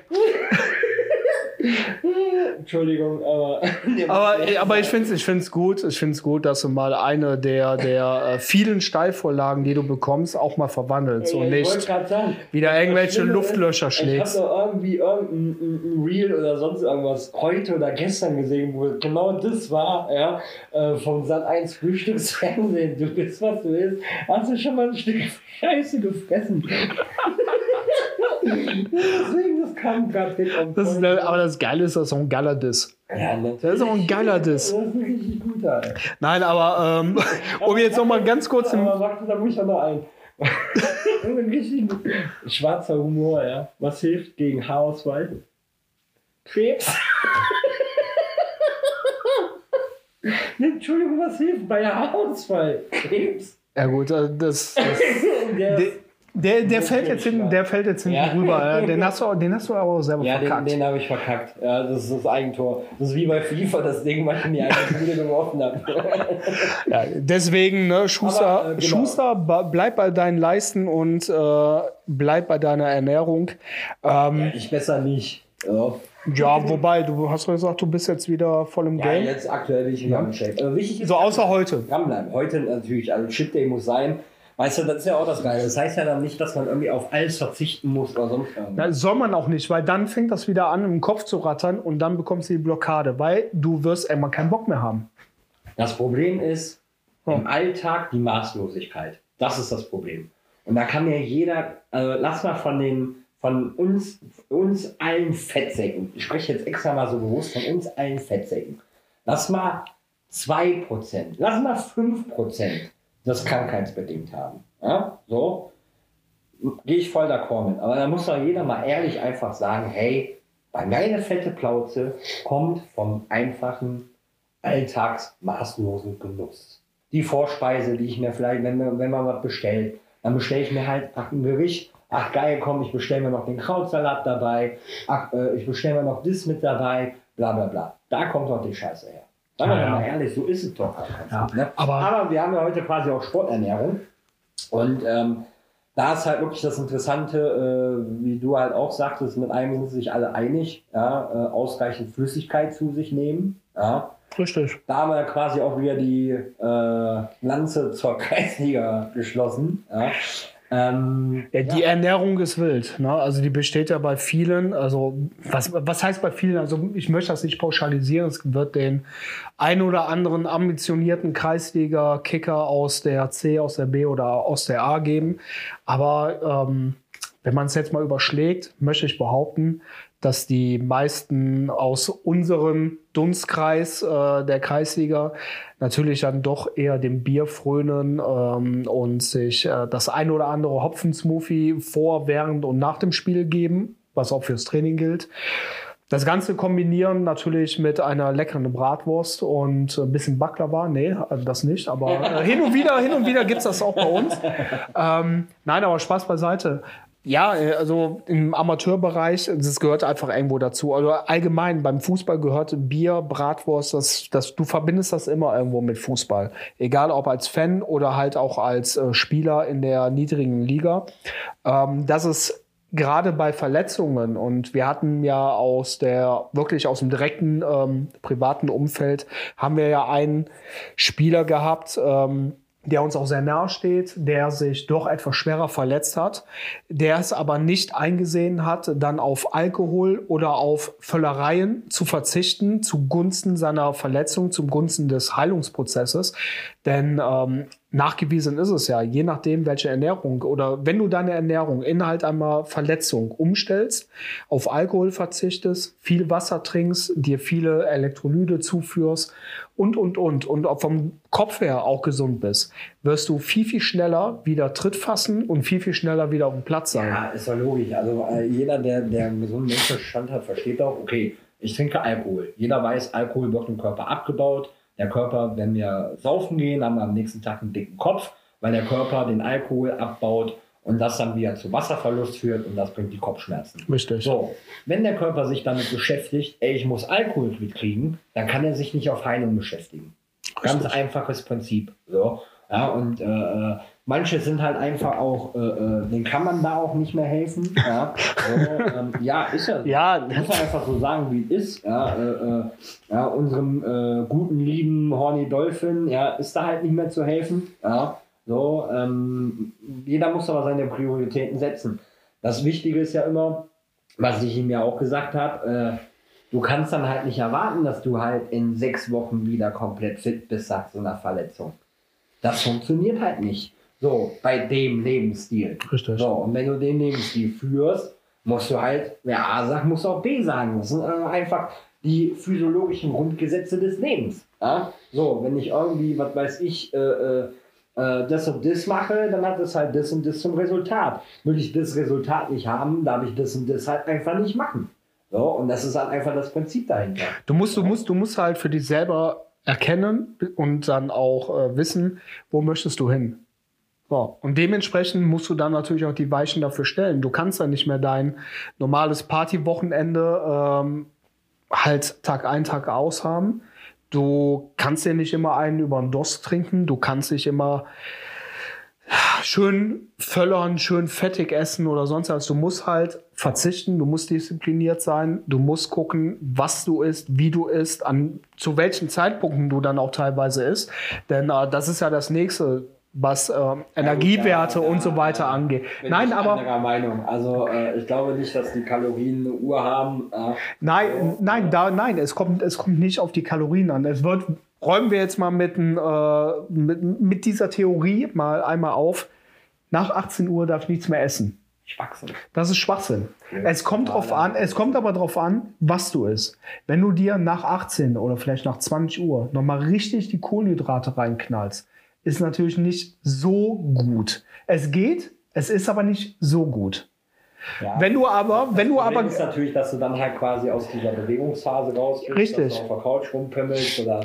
Entschuldigung, aber. Aber, aber ich finde es ich find's gut, ich find's gut, dass du mal eine der, der äh, vielen Steilvorlagen, die du bekommst, auch mal verwandelst und ich wollte nicht sagen, wieder irgendwelche Luftlöcher ist, schlägst. Ich habe doch irgendwie irgendein ein- ein Reel oder sonst irgendwas heute oder gestern gesehen, wo genau das war, ja, äh, vom Sat 1 Frühstücksfernsehen. Du bist, was du willst. Hast du schon mal ein Stück Scheiße gefressen? Deswegen, das kam gerade am Das ist, aber das Geile ist, das ist auch ein geiler Diss. Ja, ne? Das ist auch ein geiler Diss. Das ist ein richtig guter. ey. Nein, aber ähm, um jetzt noch mal ganz kurz Aber warte, da muss ich ja noch ein. ein richtig schwarzer Humor, ja. Was hilft gegen Haarausfall? Krebs. Nee, Entschuldigung, was hilft bei Haarausfall? Krebs. Ja gut, äh, das, das Der, der, der, fällt jetzt hinten, der fällt jetzt hinten Ja. rüber. Ja. Den hast du, den hast du aber auch selber ja, den, verkackt. den habe ich verkackt. Ja, das ist das Eigentor. Das ist wie bei FIFA, das Ding, was ich mir eigentlich wieder geworfen habe. Ja, deswegen, ne, Schuster, Aber, äh, genau. Schuster, bleib bei deinen Leisten und äh, bleib bei deiner Ernährung. Ähm, ich besser nicht. Ja. ja, wobei, du hast doch gesagt, du bist jetzt wieder voll im Ja, Game. jetzt aktuell bin ich wieder im Shape. Äh, wichtig ist, So außer heute. dranbleiben. Heute natürlich, also Chip Day muss sein. Weißt du, das ist ja auch das Geile. Das heißt ja dann nicht, dass man irgendwie auf alles verzichten muss oder sonst. Na, soll man auch nicht, weil dann fängt das wieder an, im Kopf zu rattern und dann bekommst du die Blockade, weil du wirst irgendwann keinen Bock mehr haben. Das Problem ist Ja. im Alltag die Maßlosigkeit. Das ist das Problem. Und da kann mir jeder, also lass mal von den von uns, uns allen Fettsäcken, ich spreche jetzt extra mal so bewusst von uns allen Fettsäcken, lass mal 2%, lass mal 5% das krankheitsbedingt haben. Ja? So, gehe ich voll d'accord mit. Aber da muss doch jeder mal ehrlich einfach sagen, hey, meine fette Plauze kommt vom einfachen alltagsmaßlosen Genuss. Die Vorspeise, die ich mir vielleicht, wenn, wenn man was bestellt, dann bestelle ich mir halt ach, ein Gericht. Ach geil, komm, ich bestelle mir noch den Krautsalat dabei. Ach, äh, ich bestelle mir noch das mit dabei. Bla bla bla. Da kommt doch die Scheiße her. Sagen wir Ja, mal ehrlich, so ist es doch. Prinzip, Ja, ne? aber- aber wir haben ja heute quasi auch Sporternährung. Und ähm, da ist halt wirklich das Interessante, äh, wie du halt auch sagtest, mit einem sind sich alle einig, ja, äh, ausreichend Flüssigkeit zu sich nehmen. Ja. Richtig. Da haben wir quasi auch wieder die äh, Lanze zur Kreisliga geschlossen. Ja. Ähm, Ja, die Ernährung ist wild. Ne? Also die besteht ja bei vielen, also was, was heißt bei vielen? Also ich möchte das nicht pauschalisieren. Es wird den ein oder anderen ambitionierten Kreisliga-Kicker aus der C, aus der B oder aus der A geben. Aber ähm, wenn man es jetzt mal überschlägt, möchte ich behaupten, dass die meisten aus unserem Dunstkreis äh, der Kreisliga natürlich dann doch eher dem Bier frönen ähm, und sich äh, das ein oder andere Hopfensmoothie vor, während und nach dem Spiel geben, was auch fürs Training gilt. Das Ganze kombinieren natürlich mit einer leckeren Bratwurst und ein bisschen Baklava. Nee, also das nicht. Aber äh, hin und wieder, hin und wieder gibt's das auch bei uns. Ähm, nein, aber Spaß beiseite. Ja, äh, also im Amateurbereich, das gehört einfach irgendwo dazu. Also allgemein beim Fußball gehört Bier, Bratwurst, das, das, du verbindest das immer irgendwo mit Fußball. Egal ob als Fan oder halt auch als äh, Spieler in der niedrigen Liga. Ähm, das ist gerade bei Verletzungen und wir hatten ja aus der wirklich aus dem direkten ähm, privaten Umfeld haben wir ja einen Spieler gehabt, ähm, der uns auch sehr nahe steht, der sich doch etwas schwerer verletzt hat, der es aber nicht eingesehen hat, dann auf Alkohol oder auf Völlereien zu verzichten zugunsten seiner Verletzung, zugunsten des Heilungsprozesses. Denn ähm, nachgewiesen ist es ja, je nachdem, welche Ernährung oder wenn du deine Ernährung innerhalb einer Verletzung umstellst, auf Alkohol verzichtest, viel Wasser trinkst, dir viele Elektrolyte zuführst und, und, und, und auch vom Kopf her auch gesund bist, wirst du viel, viel schneller wieder Tritt fassen und viel, viel schneller wieder auf dem Platz sein. Ja, ist doch logisch. Also äh, jeder, der, der einen gesunden Menschenverstand hat, versteht auch, okay, ich trinke Alkohol. Jeder weiß, Alkohol wird im Körper abgebaut. Der Körper, wenn wir saufen gehen, haben wir am nächsten Tag einen dicken Kopf, weil der Körper den Alkohol abbaut und das dann wieder zu Wasserverlust führt und das bringt die Kopfschmerzen. Richtig. So, wenn der Körper sich damit beschäftigt, ey, ich muss Alkohol mitkriegen, dann kann er sich nicht auf Heilung beschäftigen. Ganz Richtig. einfaches Prinzip. So. Ja, und äh, äh manche sind halt einfach auch, äh, äh, denen kann man da auch nicht mehr helfen. Ja, so, ähm, ja ist ja. Ja, muss man einfach so sagen, wie es ist. Ja, äh, äh, ja unserem äh, guten, lieben Horny Dolphin, ja, ist da halt nicht mehr zu helfen. Ja, so, ähm, jeder muss aber seine Prioritäten setzen. Das Wichtige ist ja immer, was ich ihm ja auch gesagt habe, äh, du kannst dann halt nicht erwarten, dass du halt in sechs Wochen wieder komplett fit bist nach so einer Verletzung. Das funktioniert halt nicht. So, bei dem Lebensstil. Richtig. So, und wenn du den Lebensstil führst, musst du halt, wer A sagt, musst du auch B sagen. Das sind äh, einfach die physiologischen Grundgesetze des Lebens. Ja? So, wenn ich irgendwie, was weiß ich, äh, äh, äh, das und das mache, dann hat es halt das und das zum Resultat. Will ich das Resultat nicht haben, darf ich das und das halt einfach nicht machen. So, und das ist halt einfach das Prinzip dahinter. Du musst, du musst, du musst halt für dich selber erkennen und dann auch äh, wissen, wo möchtest du hin. So. Und dementsprechend musst du dann natürlich auch die Weichen dafür stellen. Du kannst dann nicht mehr dein normales Partywochenende ähm, halt Tag ein, Tag aus haben. Du kannst dir nicht immer einen über den Dost trinken. Du kannst nicht immer schön völlern, schön fettig essen oder sonst was. Du musst halt verzichten, du musst diszipliniert sein, du musst gucken, was du isst, wie du isst, an zu welchen Zeitpunkten du dann auch teilweise isst. Denn äh, das ist ja das nächste was äh, Energiewerte ja, ja, und so weiter ja, angeht. Nein, ich aber anderer Meinung. Also äh, ich glaube nicht, dass die Kalorien eine Uhr haben. Äh, nein, so, nein, da, nein, es kommt, es kommt nicht auf die Kalorien an. Es wird räumen wir jetzt mal mit, äh, mit, mit dieser Theorie mal einmal auf. Nach 18 Uhr darf ich nichts mehr essen. Schwachsinn. Das ist Schwachsinn. Es kommt drauf an, es kommt aber darauf an, was du isst. Wenn du dir nach 18 oder vielleicht nach 20 Uhr nochmal richtig die Kohlenhydrate reinknallst, ist natürlich nicht so gut. Es geht, es ist aber nicht so gut. Ja. Wenn du aber, das wenn du Problem aber. ist natürlich, dass du dann halt quasi aus dieser Bewegungsphase raus bist, richtig. dass du auf der Couch rumpimmelst oder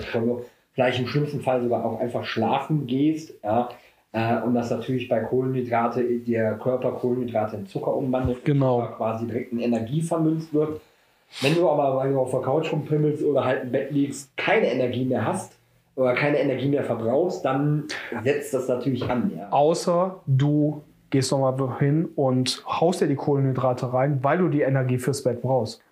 vielleicht im schlimmsten Fall sogar auch einfach schlafen gehst. Ja. Äh, und dass natürlich bei Kohlenhydrate der Körper Kohlenhydrate in Zucker umwandelt, genau. quasi direkt in Energie vermünzt wird. Wenn du aber, weil du auf der Couch rumpimmelst oder halt im Bett liegst, keine Energie mehr hast, oder keine Energie mehr verbrauchst, dann setzt das natürlich an. Ja. Außer du gehst nochmal hin und haust dir die Kohlenhydrate rein, weil du die Energie fürs Bett brauchst.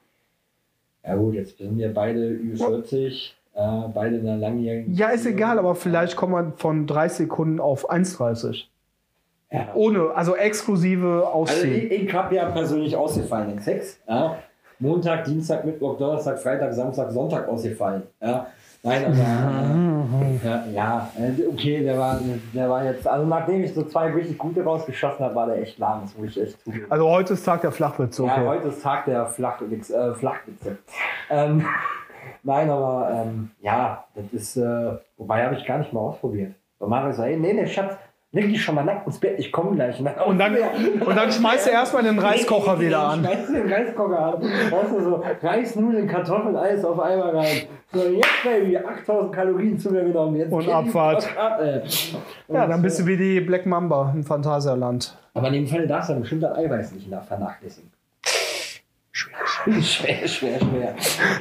Ja gut, jetzt sind wir beide über 40, äh, beide in einer langjährigen... Ja, ist egal, aber vielleicht kommt man von 30 Sekunden auf 1,30. Ja. Ohne, also exklusive Ausziehen. Also ich, ich habe ja persönlich ausgefallen in Sex. Ja. Montag, Dienstag, Mittwoch, Donnerstag, Freitag, Samstag, Sonntag ausgefallen. Ja. Nein, aber äh, ja, äh, okay, der war, der war jetzt, also nachdem ich so zwei richtig gute rausgeschossen habe, war der echt lahm, das muss ich echt zugeben. Also heute ist Tag der Flachwitze, okay. Ja, heute ist Tag der Flachwitz, äh, Flachwitze. Ähm, nein, aber ähm, ja, das ist, äh, wobei habe ich gar nicht mal ausprobiert. Normalerweise, ey, nee, nee, Schatz, leg dich schon mal nackt ins Bett, ich komme gleich. Und dann, und dann, und dann schmeißt du erstmal den Reiskocher wieder an. Schmeißt du den Reiskocher an. Weißt du, so Reis, Nudeln, Kartoffeln, alles auf einmal rein. So, jetzt, Baby, 8000 Kalorien zu mir genommen. Jetzt und Abfahrt. Ab, und ja, dann bist du wie die Black Mamba im Phantasialand. Aber in dem Fall darfst du bestimmt das Eiweiß nicht vernachlässigen. Schwer, schwer, schwer, schwer.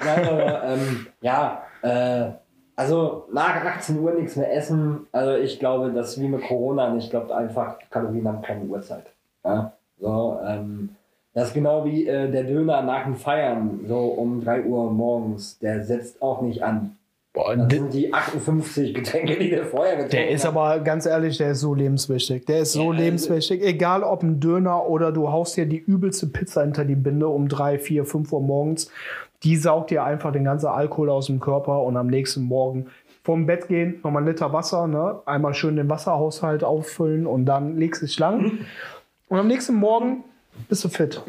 Nein, aber, ähm, ja, äh, also nach 18 Uhr nichts mehr essen. Also ich glaube, das ist wie mit Corona. Und ich glaube einfach, Kalorien haben keine Uhrzeit. Ja? So, ähm, das ist genau wie äh, der Döner nach dem Feiern, so um 3 Uhr morgens. Der setzt auch nicht an. Boah, das sind die 58 Getränke, die der vorher getrunken Der ist aber ganz ehrlich, der ist so lebenswichtig. Der ist so ja, also lebenswichtig. Egal ob ein Döner oder du haust dir die übelste Pizza hinter die Binde um 3, 4, 5 Uhr morgens die saugt dir einfach den ganzen Alkohol aus dem Körper und am nächsten Morgen vom Bett gehen, nochmal einen Liter Wasser, ne? einmal schön den Wasserhaushalt auffüllen und dann legst du dich lang. Und am nächsten Morgen bist du fit.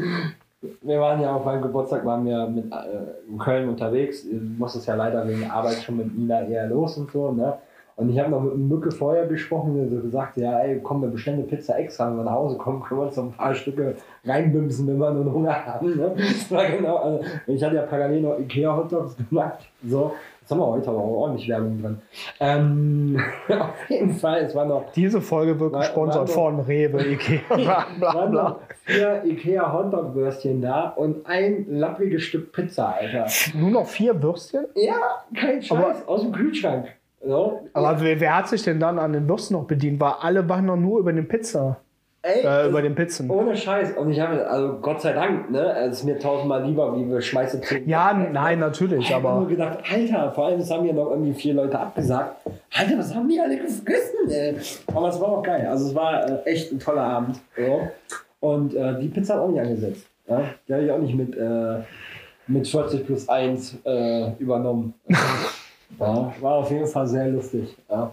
Wir waren ja auf meinem Geburtstag, waren wir mit, äh, in Köln unterwegs. Du musstest ja leider wegen Arbeit schon mit Nina eher los und so. Ne? Und ich habe noch mit Mücke vorher besprochen, der so gesagt, ja, ey, komm, wir bestellen eine Pizza extra, wenn wir nach Hause kommen, können wir uns so ein paar Stücke reinbimsen, wenn wir nur Hunger haben. Ne? Das war genau, also, ich hatte ja parallel noch Ikea Hotdogs gemacht, so. Jetzt haben wir heute aber auch ordentlich Werbung drin. Ähm, auf jeden Fall, es war noch. Diese Folge wird gesponsert von Rewe, Ikea, bla bla bla. Vier Ikea Hotdog-Würstchen da und ein lappriges Stück Pizza, Alter. Nur noch vier Würstchen? Ja, kein Scheiß, aber aus dem Kühlschrank. So. Aber wer, wer hat sich denn dann an den Würsten noch bedient? Weil alle waren doch nur über den Pizza. Ey, Äh, das- über den Pizzen. Ohne Scheiß. Und ich habe, also Gott sei Dank, ne? Es ist mir tausendmal lieber, wie wir schmeißen zehn. Ja, nein, natürlich, Ich habe nur gedacht, Alter, vor allem, es haben ja noch irgendwie vier Leute abgesagt. Alter, was haben die alle gegessen, ey? Aber es war auch geil. Also es war äh, echt ein toller Abend. Ja. Und äh, die Pizza hat auch nicht angesetzt. Ja? Die habe ich auch nicht mit, äh, mit 40 plus 1 äh, übernommen. ja, war auf jeden Fall sehr lustig. Ja.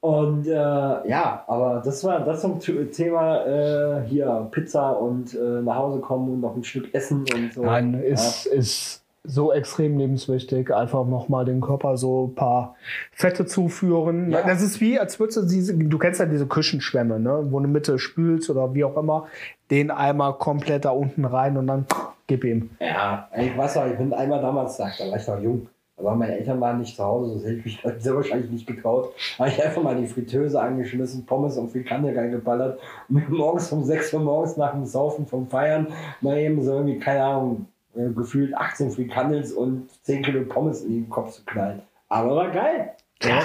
Und äh, ja, aber das war das zum Thema äh, hier Pizza und äh, nach Hause kommen und noch ein Stück essen und so. Nein, ist, ist so extrem lebenswichtig. Einfach nochmal den Körper so ein paar Fette zuführen. Ja. Das ist wie, als würdest du diese, du kennst ja diese Küchenschwämme, ne? wo du Mitte spülst oder wie auch immer, den einmal komplett da unten rein und dann gib ihm. Ja, ich weiß noch, ich bin einmal damals, da war ich noch jung, aber meine Eltern waren nicht zu Hause, das hätte ich mich sehr wahrscheinlich nicht getraut. Habe ich einfach mal die Fritteuse angeschmissen, Pommes und Frikandel reingeballert und mir morgens um 6 Uhr morgens nach dem Saufen vom Feiern mal eben so irgendwie, keine Ahnung, äh, gefühlt 18 Frikandels und 10 Kilo Pommes in den Kopf zu knallen. Aber war geil. Ja.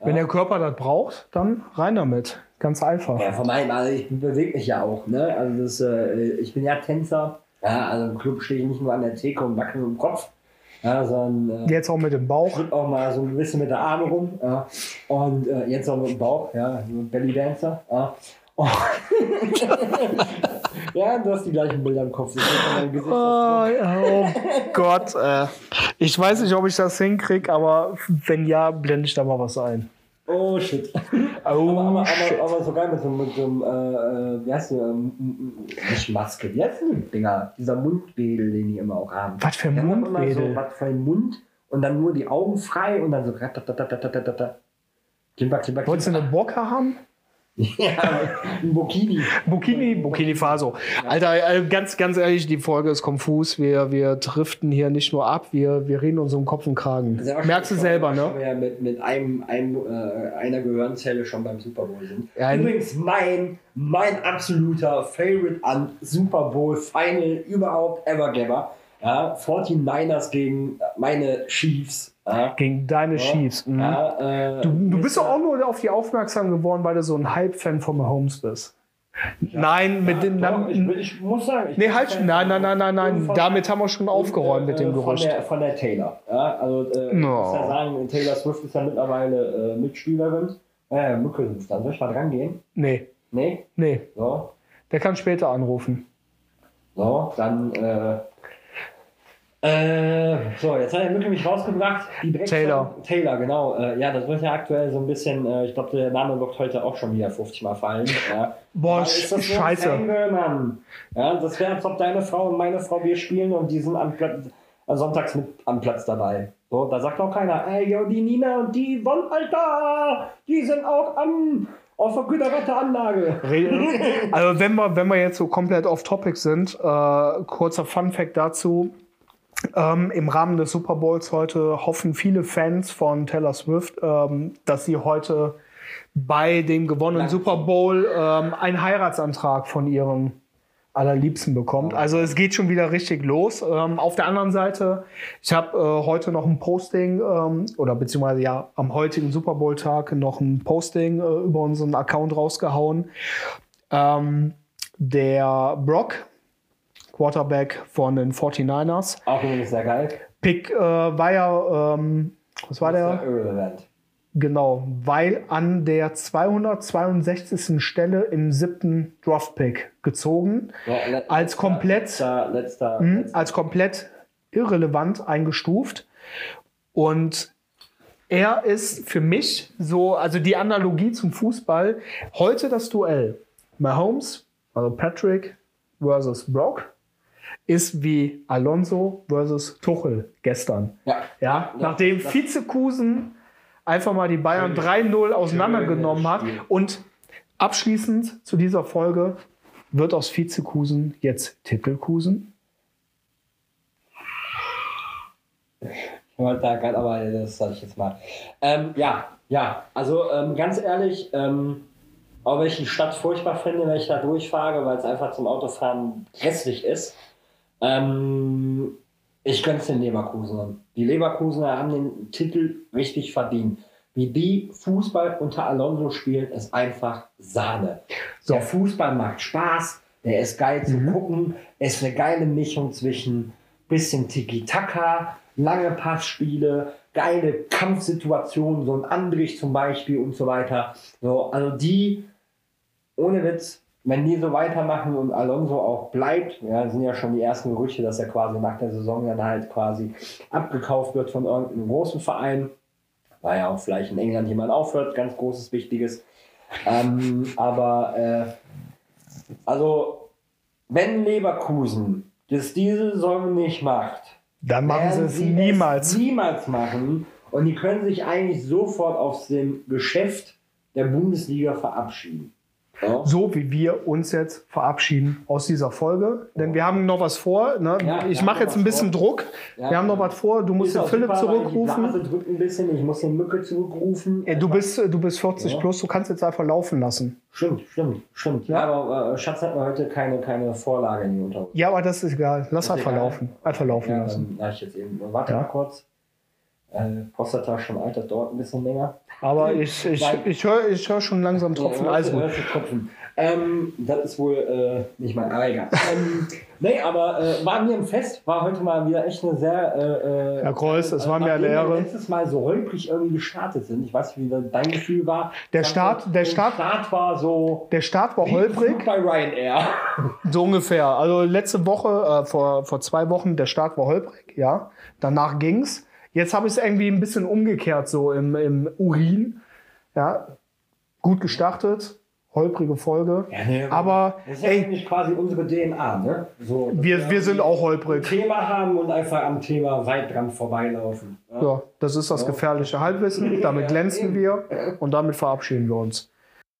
Wenn der Körper das braucht, dann rein damit. Ganz einfach. Ja, von meinem, also ich bewege mich ja auch, ne? Also das, äh, ich bin ja Tänzer. Ja, also im Club stehe ich nicht nur an der Theke und wackel im Kopf, ja, sondern äh, Jetzt auch mit dem Bauch. auch mal so ein bisschen mit der Arme rum. Ja. Und äh, jetzt auch mit dem Bauch, ja, so ein Belly Dancer. Ja. Und ja, du hast die gleichen Bilder im Kopf. Gesicht. Oh, oh Gott. Äh. Ich weiß nicht, ob ich das hinkriege, aber wenn ja, blende ich da mal was ein. Oh shit. Oh, aber, aber, shit. aber, aber so geil mit so einem, so, äh, äh, wie heißt die, ähm, äh, nicht Maske, wie heißt die Dinger? Dieser Mundbedel, den die immer auch haben. Was für ein Mundbedel? So, was für ein Mund und dann nur die Augen frei und dann so. Wolltest du eine Bocker haben? Ja, Bokini. Burkini, Burkini Faso. Alter, äh, ganz, ganz ehrlich, die Folge ist konfus. Wir, wir driften hier nicht nur ab, wir, wir reden uns um Kopf und Kragen. Merkst du selber, ne? ja mit, mit einem, einem äh, einer Gehirnzelle schon beim Super Bowl sind. Ja, Übrigens mein, mein absoluter Favorite an Super Bowl Final überhaupt ever ever. Ja, 49ers gegen meine Chiefs. Ja, Gegen deine Ja. Chiefs. Mhm. ja, äh, Du, du bist doch auch nur auf die aufmerksam geworden, weil du so ein Hype-Fan von Mahomes bist. Nein, mit den. Doch, ich, ich muss sagen. Ich nee, bin halt, nein, nein, nein, nein, und nein. Damit haben wir schon aufgeräumt mit dem äh, Gerücht. Von der, von der Taylor. Ja, also, äh, ich No. muss ja sagen, Taylor Swift ist ja mittlerweile äh, Mitspielerin. Äh, Mücke sind dann. Soll ich mal dran gehen? Nee, Nee? nee. So. Der kann später anrufen. So, dann. Äh, äh, so, jetzt hat der Mücke mich rausgebracht. Taylor. Taylor, genau. Äh, ja, das wird ja aktuell so ein bisschen. Äh, ich glaube, der Name wird heute auch schon wieder 50 Mal fallen. Ja. Boah, ist das scheiße. Mann. Ja, das wäre, als ob deine Frau und meine Frau wir spielen und die sind am Platz, äh, sonntags mit am Platz dabei. So, da sagt auch keiner, ey, yo, die Nina und die Yvonne, Alter, die sind auch am, auf der Güterwetteranlage. Also wenn wir, wenn wir jetzt so komplett off Topic sind, äh, kurzer Fun Fact dazu. Ähm, Im Rahmen des Super Bowls heute hoffen viele Fans von Taylor Swift, ähm, dass sie heute bei dem gewonnenen. Super Bowl ähm, einen Heiratsantrag von ihrem allerliebsten bekommt. Also es geht schon wieder richtig los. Ähm, auf der anderen Seite, ich habe äh, heute noch ein Posting ähm, oder beziehungsweise ja am heutigen Super Bowl Tag noch ein Posting äh, über unseren Account rausgehauen. Ähm, der Brock, Quarterback von den 49ers, Auch übrigens sehr geil. Pick äh, war ja, ähm, was war der? Irrelevant. Genau, weil an der 262. Stelle im siebten Draft-Pick gezogen, Ja, le- Als letzter- komplett- Letzter, letzter, mhm, letzter. als komplett irrelevant eingestuft. Und er ist für mich so, also die Analogie zum Fußball, heute das Duell Mahomes, also Patrick versus Brock, ist wie Alonso versus Tuchel gestern. Ja. Ja, nachdem Vizekusen einfach mal die Bayern 3-0 auseinandergenommen hat. Und abschließend zu dieser Folge wird aus Vizekusen jetzt Titelkusen. Ich wollte da gerade, aber das sage ich jetzt mal. Ähm, ja, ja, also ähm, ganz ehrlich, ähm, auch wenn ich die Stadt furchtbar finde, wenn ich da durchfahre, weil es einfach zum Autofahren hässlich ist, ähm, ich gönn's den Leverkusenern. Die Leverkusener haben den Titel richtig verdient. wie die Fußball unter Alonso spielt, ist einfach Sahne. So. Der Fußball macht Spaß, der ist geil zu Mhm. gucken, ist eine geile Mischung zwischen bisschen Tiki-Taka, lange Passspiele, geile Kampfsituationen, so ein Andrich zum Beispiel und so weiter. So, also die, ohne Witz, wenn die so weitermachen und Alonso auch bleibt, ja, sind ja schon die ersten Gerüchte, dass er quasi nach der Saison dann halt quasi abgekauft wird von irgendeinem großen Verein, weil ja auch vielleicht in England jemand aufhört, ganz großes, wichtiges. Ähm, aber äh, also, wenn Leverkusen das diese Saison nicht macht, Dann machen sie es niemals. niemals machen. Und die können sich eigentlich sofort aus dem Geschäft der Bundesliga verabschieden. Ja? So wie wir uns jetzt verabschieden aus dieser Folge. Denn wir haben noch was vor. Ne? Ja, ich mache jetzt ein bisschen vor. Druck. Ja. wir haben noch was vor. Du musst den Philipp super, weil Die zurückrufen. Blase drückt ein bisschen, ich muss den Mücke zurückrufen. Du, bist, du bist 40 Ja. plus, du kannst jetzt einfach laufen lassen. Stimmt, stimmt, stimmt. Ja, aber äh, Schatz hat mir heute keine, keine Vorlage in die Unterhose. Ja, aber das ist egal. Lass einfach laufen. Einfach laufen lassen. lass ich jetzt eben. Warte mal kurz. Äh, Prostata schon alt, das dauert ein bisschen länger. Aber ich, ich, Nein. ich höre ich hör schon langsam Tropfen. Ja, Also hörst du Tropfen. Ähm, das ist wohl äh, nicht mein, egal. ähm, nee, aber äh, war mir im Fest, war heute mal wieder echt eine sehr. Äh, äh, Herr Kreuz, es war mir eine Ehre. letztes Mal so holprig irgendwie gestartet sind. Ich weiß nicht, wie dein Gefühl war. Der Ich Start- der Start- Start war so. Der Start war holprig. Bei Ryanair. So ungefähr. Also letzte Woche, äh, vor, vor zwei Wochen, der Start war holprig, ja. Danach ging's. Jetzt habe ich es irgendwie ein bisschen umgekehrt, so im, im Urin. Ja. Gut gestartet, holprige Folge. Ja, nee, Aber Das ist ja ey, eigentlich quasi unsere DNA, ne? So, wir, wir sind auch holprig. Thema haben und einfach am Thema weit dran vorbeilaufen. Ja? Ja, das ist das gefährliche Halbwissen. Damit glänzen wir und damit verabschieden wir uns.